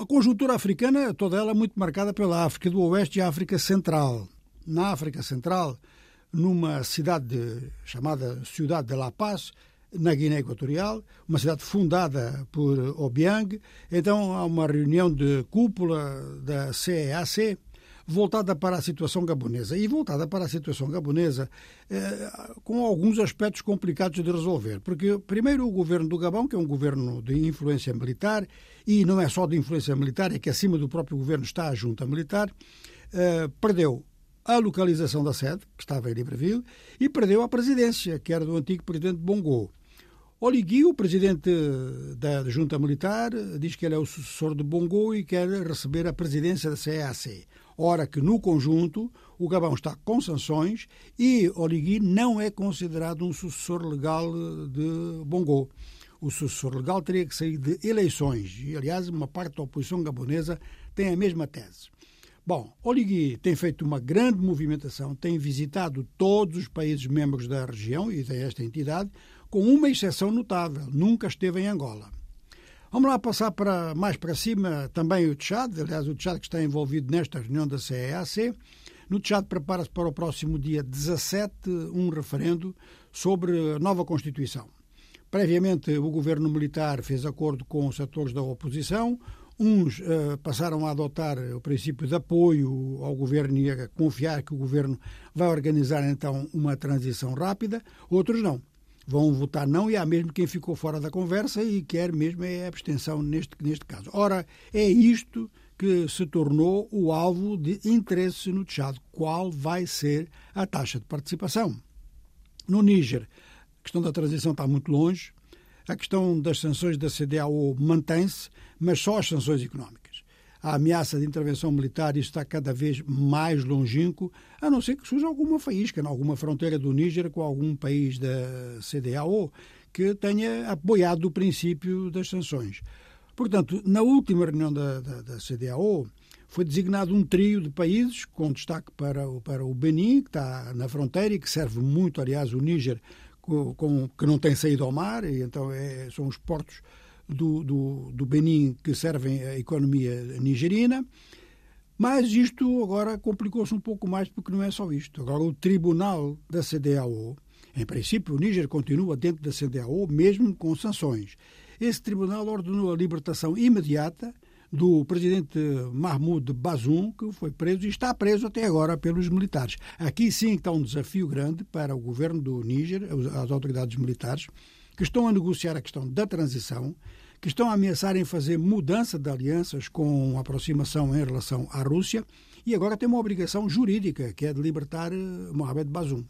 A conjuntura africana, toda ela muito marcada pela África do Oeste e a África Central. Na África Central, numa cidade chamada Cidade de La Paz, na Guiné Equatorial, uma cidade fundada por Obiang. Então há uma reunião de cúpula da CEAC voltada para a situação gabonesa. E voltada para a situação gabonesa eh, com alguns aspectos complicados de resolver. Porque, primeiro, o governo do Gabão, que é um governo de influência militar, e não é só de influência militar, é que acima do próprio governo está a junta militar, eh, perdeu a localização da sede, que estava em Libreville, e perdeu a presidência, que era do antigo presidente Bongo. Oligui, o presidente da junta militar, diz que ele é o sucessor de Bongo e quer receber a presidência da CEAC. Ora que, no conjunto, o Gabão está com sanções e Oligui não é considerado um sucessor legal de Bongo. O sucessor legal teria que sair de eleições e, aliás, uma parte da oposição gabonesa tem a mesma tese. Bom, Oligui tem feito uma grande movimentação, tem visitado todos os países membros da região e desta entidade, com uma exceção notável, nunca esteve em Angola. Vamos lá passar para mais para cima também o Tchad, aliás, o Tchad que está envolvido nesta reunião da CEAC. No Tchad prepara-se para o próximo dia 17 um referendo sobre a nova Constituição. Previamente, o governo militar fez acordo com os setores da oposição, Uns uh, passaram a adotar o princípio de apoio ao governo e a confiar que o governo vai organizar então uma transição rápida, outros não. Vão votar não e há mesmo quem ficou fora da conversa e quer mesmo é abstenção neste, neste caso. Ora, é isto que se tornou o alvo de interesse no Tchad. Qual vai ser a taxa de participação? No Níger, a questão da transição está muito longe, a questão das sanções da CDAO mantém-se, mas só as sanções económicas. A ameaça de intervenção militar está cada vez mais longínquo, a não ser que surja alguma faísca, em alguma fronteira do Níger com algum país da CDAO que tenha apoiado o princípio das sanções. Portanto, na última reunião da, da, da CDAO, foi designado um trio de países, com destaque para, para o Benin, que está na fronteira e que serve muito, aliás, o Níger com, que não tem saído ao mar, e então é, são os portos do, do, do Benin que servem a economia nigerina. Mas isto agora complicou-se um pouco mais porque não é só isto. Agora o tribunal da CDAO, em princípio o Níger continua dentro da CDAO mesmo com sanções. Esse tribunal ordenou a libertação imediata do presidente Mahmoud Bazoum, que foi preso e está preso até agora pelos militares. Aqui sim está um desafio grande para o governo do Níger, as autoridades militares, que estão a negociar a questão da transição, que estão a ameaçar em fazer mudança de alianças com aproximação em relação à Rússia e agora tem uma obrigação jurídica, que é de libertar eh, Mohamed Bazoum.